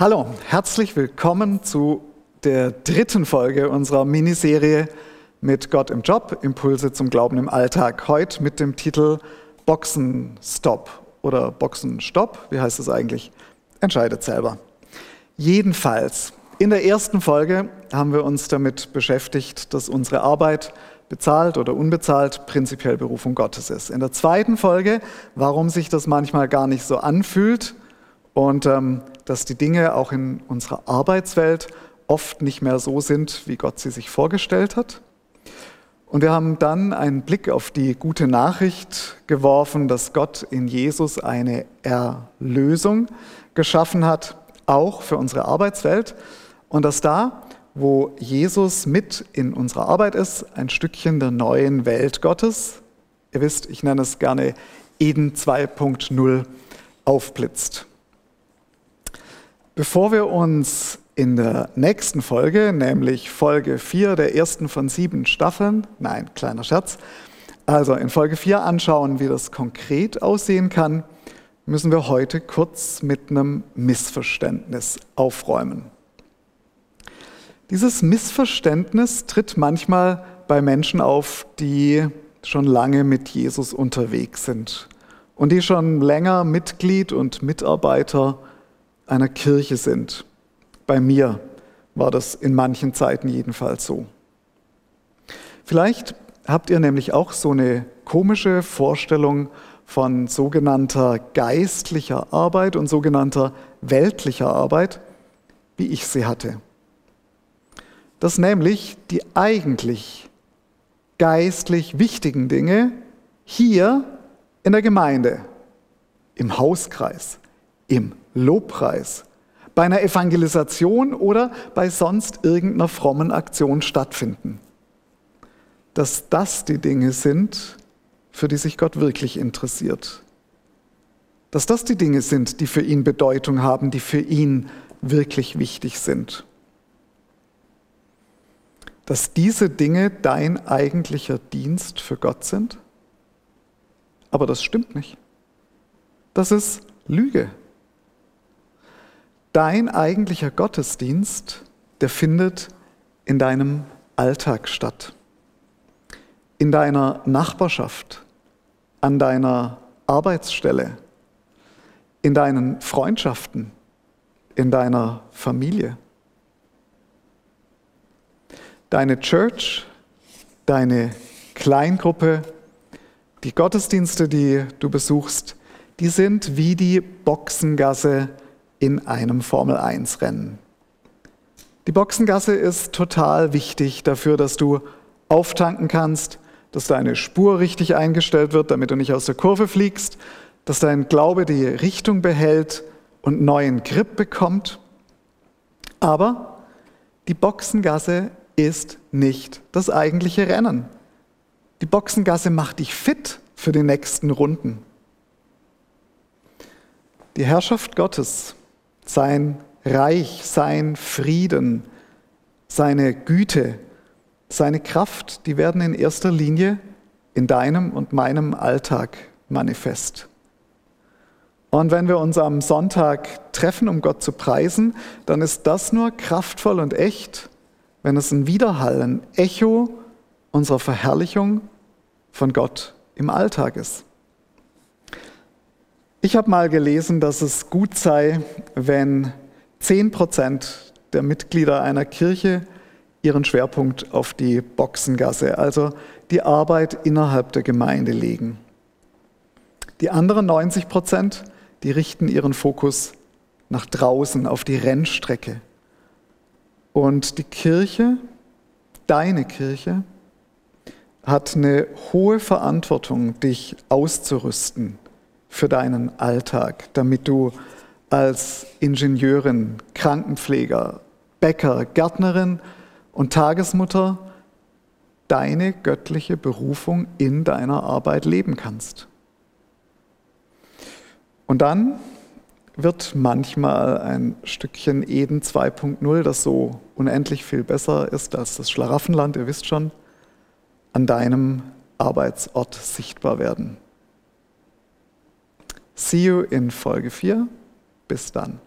Hallo, herzlich willkommen zu der dritten Folge unserer Miniserie mit Gott im Job, Impulse zum Glauben im Alltag. Heute mit dem Titel Boxenstopp oder Boxenstopp. Wie heißt es eigentlich? Entscheidet selber. Jedenfalls, in der ersten Folge haben wir uns damit beschäftigt, dass unsere Arbeit bezahlt oder unbezahlt prinzipiell Berufung Gottes ist. In der zweiten Folge, warum sich das manchmal gar nicht so anfühlt und ähm, dass die Dinge auch in unserer Arbeitswelt oft nicht mehr so sind, wie Gott sie sich vorgestellt hat. Und wir haben dann einen Blick auf die gute Nachricht geworfen, dass Gott in Jesus eine Erlösung geschaffen hat, auch für unsere Arbeitswelt. Und dass da, wo Jesus mit in unserer Arbeit ist, ein Stückchen der neuen Welt Gottes, ihr wisst, ich nenne es gerne Eden 2.0, aufblitzt. Bevor wir uns in der nächsten Folge, nämlich Folge 4 der ersten von sieben Staffeln, nein, kleiner Scherz, also in Folge 4 anschauen, wie das konkret aussehen kann, müssen wir heute kurz mit einem Missverständnis aufräumen. Dieses Missverständnis tritt manchmal bei Menschen auf, die schon lange mit Jesus unterwegs sind und die schon länger Mitglied und Mitarbeiter sind einer Kirche sind. Bei mir war das in manchen Zeiten jedenfalls so. Vielleicht habt ihr nämlich auch so eine komische Vorstellung von sogenannter geistlicher Arbeit und sogenannter weltlicher Arbeit, wie ich sie hatte. Dass nämlich die eigentlich geistlich wichtigen Dinge hier in der Gemeinde, im Hauskreis, im Lobpreis, bei einer Evangelisation oder bei sonst irgendeiner frommen Aktion stattfinden. Dass das die Dinge sind, für die sich Gott wirklich interessiert. Dass das die Dinge sind, die für ihn Bedeutung haben, die für ihn wirklich wichtig sind. Dass diese Dinge dein eigentlicher Dienst für Gott sind? Aber das stimmt nicht. Das ist Lüge. Dein eigentlicher Gottesdienst, der findet in deinem Alltag statt, in deiner Nachbarschaft, an deiner Arbeitsstelle, in deinen Freundschaften, in deiner Familie. Deine Church, deine Kleingruppe, die Gottesdienste, die du besuchst, die sind wie die Boxengasse in einem Formel-1-Rennen. Die Boxengasse ist total wichtig dafür, dass du auftanken kannst, dass deine Spur richtig eingestellt wird, damit du nicht aus der Kurve fliegst, dass dein Glaube die Richtung behält und neuen Grip bekommt. Aber die Boxengasse ist nicht das eigentliche Rennen. Die Boxengasse macht dich fit für die nächsten Runden. Die Herrschaft Gottes sein Reich, sein Frieden, seine Güte, seine Kraft, die werden in erster Linie in deinem und meinem Alltag manifest. Und wenn wir uns am Sonntag treffen, um Gott zu preisen, dann ist das nur kraftvoll und echt, wenn es ein Widerhall, ein Echo unserer Verherrlichung von Gott im Alltag ist. Ich habe mal gelesen, dass es gut sei, wenn 10 Prozent der Mitglieder einer Kirche ihren Schwerpunkt auf die Boxengasse, also die Arbeit innerhalb der Gemeinde legen. Die anderen 90 Prozent, die richten ihren Fokus nach draußen auf die Rennstrecke. Und die Kirche, deine Kirche, hat eine hohe Verantwortung, dich auszurüsten für deinen Alltag, damit du als Ingenieurin, Krankenpfleger, Bäcker, Gärtnerin und Tagesmutter deine göttliche Berufung in deiner Arbeit leben kannst. Und dann wird manchmal ein Stückchen Eden 2.0, das so unendlich viel besser ist als das Schlaraffenland, ihr wisst schon, an deinem Arbeitsort sichtbar werden. See you in Folge 4. Bis dann.